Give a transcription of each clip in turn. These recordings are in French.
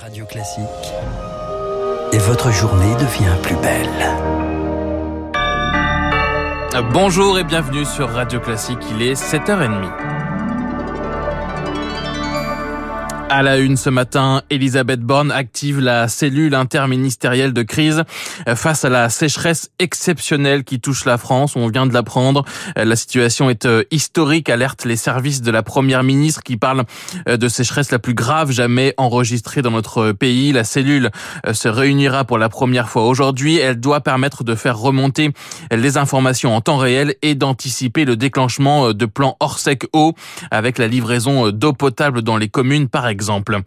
Radio Classique. Et votre journée devient plus belle. Bonjour et bienvenue sur Radio Classique, il est 7h30. À la une ce matin, Elisabeth Borne active la cellule interministérielle de crise face à la sécheresse exceptionnelle qui touche la France. On vient de l'apprendre. La situation est euh, historique, alerte les services de la première ministre qui parle euh, de sécheresse la plus grave jamais enregistrée dans notre pays. La cellule euh, se réunira pour la première fois aujourd'hui. Elle doit permettre de faire remonter les informations en temps réel et d'anticiper le déclenchement de plans hors sec eau avec la livraison d'eau potable dans les communes par exemple exemple.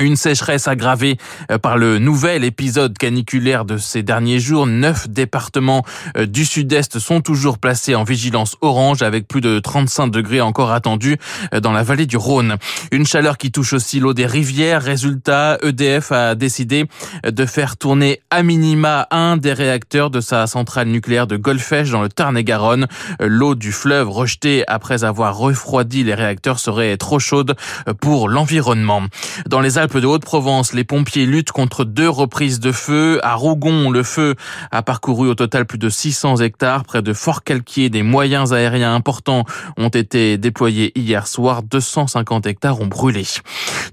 Une sécheresse aggravée euh, par le nouvel épisode caniculaire de ces derniers jours. Neuf départements euh, du sud-est sont toujours placés en vigilance orange avec plus de 35 degrés encore attendus euh, dans la vallée du Rhône. Une chaleur qui touche aussi l'eau des rivières. Résultat, EDF a décidé de faire tourner à minima un des réacteurs de sa centrale nucléaire de Golfech dans le Tarn-et-Garonne. L'eau du fleuve rejetée après avoir refroidi les réacteurs serait trop chaude pour l'environnement. Dans les Alpes de Haute-Provence, les pompiers luttent contre deux reprises de feu. À Rougon, le feu a parcouru au total plus de 600 hectares. Près de Fort-Calquier, des moyens aériens importants ont été déployés hier soir. 250 hectares ont brûlé.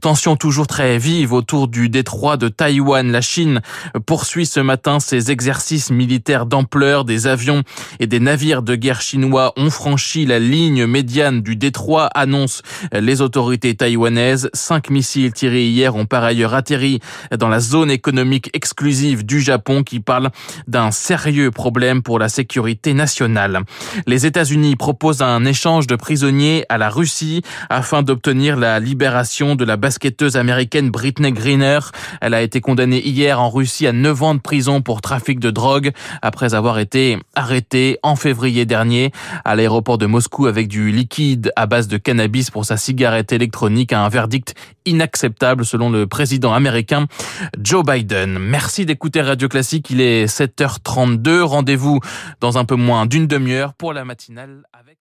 Tension toujours très vive autour du détroit de Taïwan. La Chine poursuit ce matin ses exercices militaires d'ampleur. Des avions et des navires de guerre chinois ont franchi la ligne médiane du détroit, annoncent les autorités taïwanaises. Cinq missiles tirés hier ont par ailleurs atterri dans la zone économique exclusive du Japon qui parle d'un sérieux problème pour la sécurité nationale. Les États-Unis proposent un échange de prisonniers à la Russie afin d'obtenir la libération de la basketteuse américaine Britney Greener. Elle a été condamnée hier en Russie à 9 ans de prison pour trafic de drogue après avoir été arrêtée en février dernier à l'aéroport de Moscou avec du liquide à base de cannabis pour sa cigarette électronique à un verdict inacceptable selon le président américain Joe Biden. Merci d'écouter Radio Classique, il est 7h32. Rendez-vous dans un peu moins d'une demi-heure pour la matinale avec